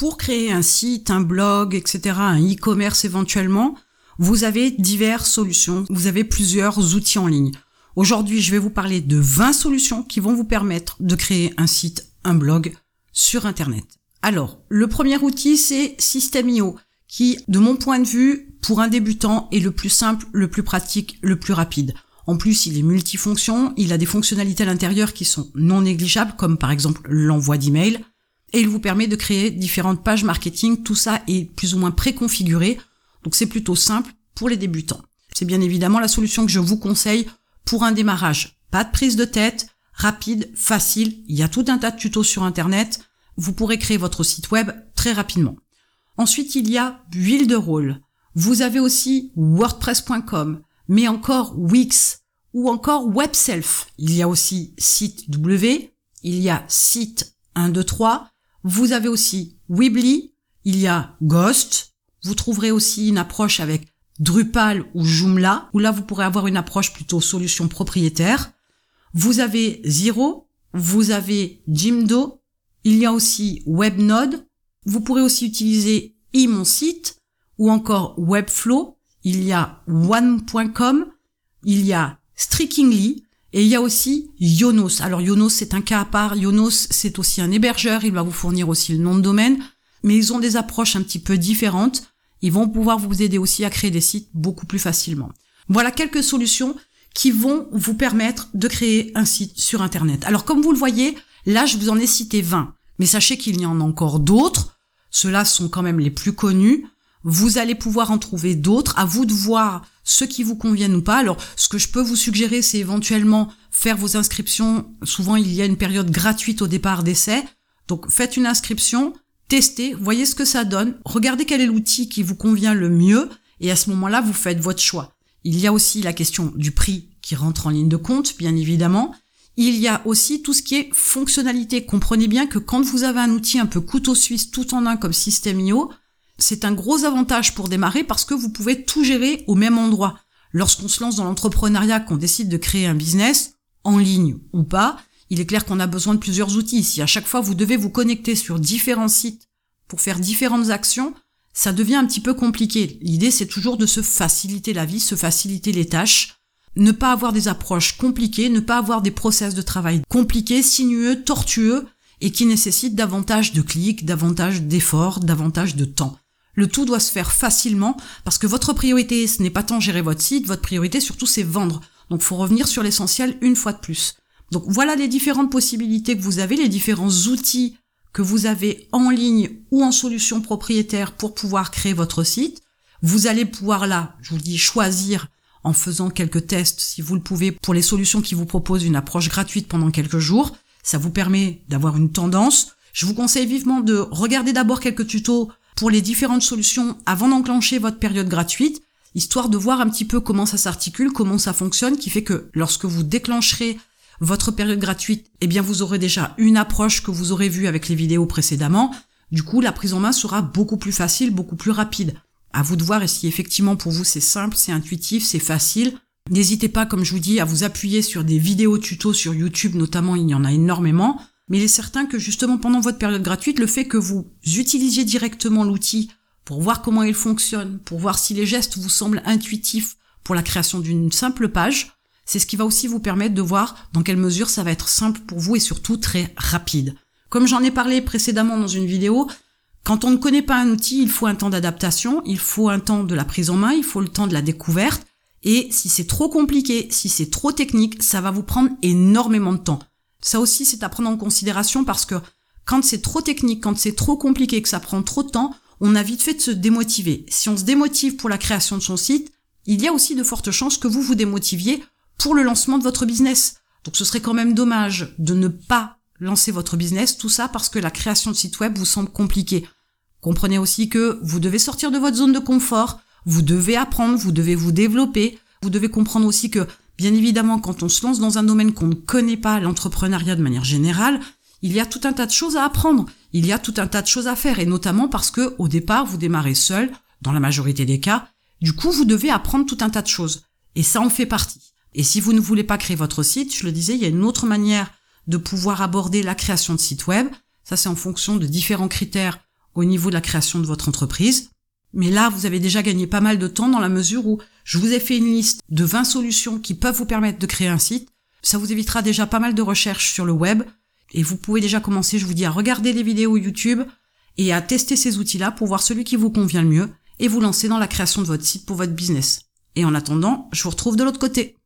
pour créer un site, un blog, etc., un e-commerce éventuellement, vous avez diverses solutions, vous avez plusieurs outils en ligne. Aujourd'hui, je vais vous parler de 20 solutions qui vont vous permettre de créer un site, un blog sur Internet. Alors, le premier outil, c'est System.io, qui, de mon point de vue, pour un débutant, est le plus simple, le plus pratique, le plus rapide. En plus, il est multifonction, il a des fonctionnalités à l'intérieur qui sont non négligeables, comme par exemple l'envoi d'email, et il vous permet de créer différentes pages marketing. Tout ça est plus ou moins préconfiguré, donc c'est plutôt simple pour les débutants. C'est bien évidemment la solution que je vous conseille pour un démarrage. Pas de prise de tête, rapide, facile. Il y a tout un tas de tutos sur Internet. Vous pourrez créer votre site web très rapidement. Ensuite, il y a Builderall. Vous avez aussi WordPress.com, mais encore Wix ou encore WebSelf. Il y a aussi Site W, il y a Site 123. Vous avez aussi Weebly, il y a Ghost. Vous trouverez aussi une approche avec Drupal ou Joomla, où là vous pourrez avoir une approche plutôt solution propriétaire. Vous avez Zero, vous avez Jimdo, il y a aussi WebNode, vous pourrez aussi utiliser eMonSite ou encore Webflow, il y a One.com, il y a Strikingly et il y a aussi Yonos. Alors Yonos c'est un cas à part, Yonos c'est aussi un hébergeur, il va vous fournir aussi le nom de domaine, mais ils ont des approches un petit peu différentes. Ils vont pouvoir vous aider aussi à créer des sites beaucoup plus facilement. Voilà quelques solutions qui vont vous permettre de créer un site sur Internet. Alors comme vous le voyez, là je vous en ai cité 20, mais sachez qu'il y en a encore d'autres. Ceux-là sont quand même les plus connus. Vous allez pouvoir en trouver d'autres. À vous de voir ceux qui vous conviennent ou pas. Alors, ce que je peux vous suggérer, c'est éventuellement faire vos inscriptions. Souvent, il y a une période gratuite au départ d'essai. Donc, faites une inscription, testez, voyez ce que ça donne, regardez quel est l'outil qui vous convient le mieux, et à ce moment-là, vous faites votre choix. Il y a aussi la question du prix qui rentre en ligne de compte, bien évidemment. Il y a aussi tout ce qui est fonctionnalité. Comprenez bien que quand vous avez un outil un peu couteau suisse tout en un comme System.io, c'est un gros avantage pour démarrer parce que vous pouvez tout gérer au même endroit. Lorsqu'on se lance dans l'entrepreneuriat, qu'on décide de créer un business, en ligne ou pas, il est clair qu'on a besoin de plusieurs outils. Si à chaque fois vous devez vous connecter sur différents sites pour faire différentes actions, ça devient un petit peu compliqué. L'idée, c'est toujours de se faciliter la vie, se faciliter les tâches, ne pas avoir des approches compliquées, ne pas avoir des process de travail compliqués, sinueux, tortueux, et qui nécessitent davantage de clics, davantage d'efforts, davantage de temps. Le tout doit se faire facilement parce que votre priorité, ce n'est pas tant gérer votre site, votre priorité surtout c'est vendre. Donc faut revenir sur l'essentiel une fois de plus. Donc voilà les différentes possibilités que vous avez, les différents outils que vous avez en ligne ou en solution propriétaire pour pouvoir créer votre site. Vous allez pouvoir là, je vous dis, choisir en faisant quelques tests, si vous le pouvez, pour les solutions qui vous proposent une approche gratuite pendant quelques jours. Ça vous permet d'avoir une tendance. Je vous conseille vivement de regarder d'abord quelques tutos pour les différentes solutions avant d'enclencher votre période gratuite, histoire de voir un petit peu comment ça s'articule, comment ça fonctionne, qui fait que lorsque vous déclencherez votre période gratuite, eh bien vous aurez déjà une approche que vous aurez vue avec les vidéos précédemment. Du coup, la prise en main sera beaucoup plus facile, beaucoup plus rapide. À vous de voir si effectivement pour vous c'est simple, c'est intuitif, c'est facile. N'hésitez pas, comme je vous dis, à vous appuyer sur des vidéos tutos sur YouTube, notamment, il y en a énormément. Mais il est certain que justement pendant votre période gratuite, le fait que vous utilisiez directement l'outil pour voir comment il fonctionne, pour voir si les gestes vous semblent intuitifs pour la création d'une simple page, c'est ce qui va aussi vous permettre de voir dans quelle mesure ça va être simple pour vous et surtout très rapide. Comme j'en ai parlé précédemment dans une vidéo, quand on ne connaît pas un outil, il faut un temps d'adaptation, il faut un temps de la prise en main, il faut le temps de la découverte, et si c'est trop compliqué, si c'est trop technique, ça va vous prendre énormément de temps. Ça aussi, c'est à prendre en considération parce que quand c'est trop technique, quand c'est trop compliqué, que ça prend trop de temps, on a vite fait de se démotiver. Si on se démotive pour la création de son site, il y a aussi de fortes chances que vous vous démotiviez pour le lancement de votre business. Donc ce serait quand même dommage de ne pas lancer votre business, tout ça parce que la création de site web vous semble compliquée. Comprenez aussi que vous devez sortir de votre zone de confort, vous devez apprendre, vous devez vous développer, vous devez comprendre aussi que, bien évidemment, quand on se lance dans un domaine qu'on ne connaît pas, l'entrepreneuriat de manière générale, il y a tout un tas de choses à apprendre, il y a tout un tas de choses à faire, et notamment parce que, au départ, vous démarrez seul, dans la majorité des cas, du coup, vous devez apprendre tout un tas de choses. Et ça en fait partie. Et si vous ne voulez pas créer votre site, je le disais, il y a une autre manière de pouvoir aborder la création de site web. Ça, c'est en fonction de différents critères au niveau de la création de votre entreprise. Mais là, vous avez déjà gagné pas mal de temps dans la mesure où je vous ai fait une liste de 20 solutions qui peuvent vous permettre de créer un site. Ça vous évitera déjà pas mal de recherches sur le web et vous pouvez déjà commencer, je vous dis, à regarder les vidéos YouTube et à tester ces outils-là pour voir celui qui vous convient le mieux et vous lancer dans la création de votre site pour votre business. Et en attendant, je vous retrouve de l'autre côté.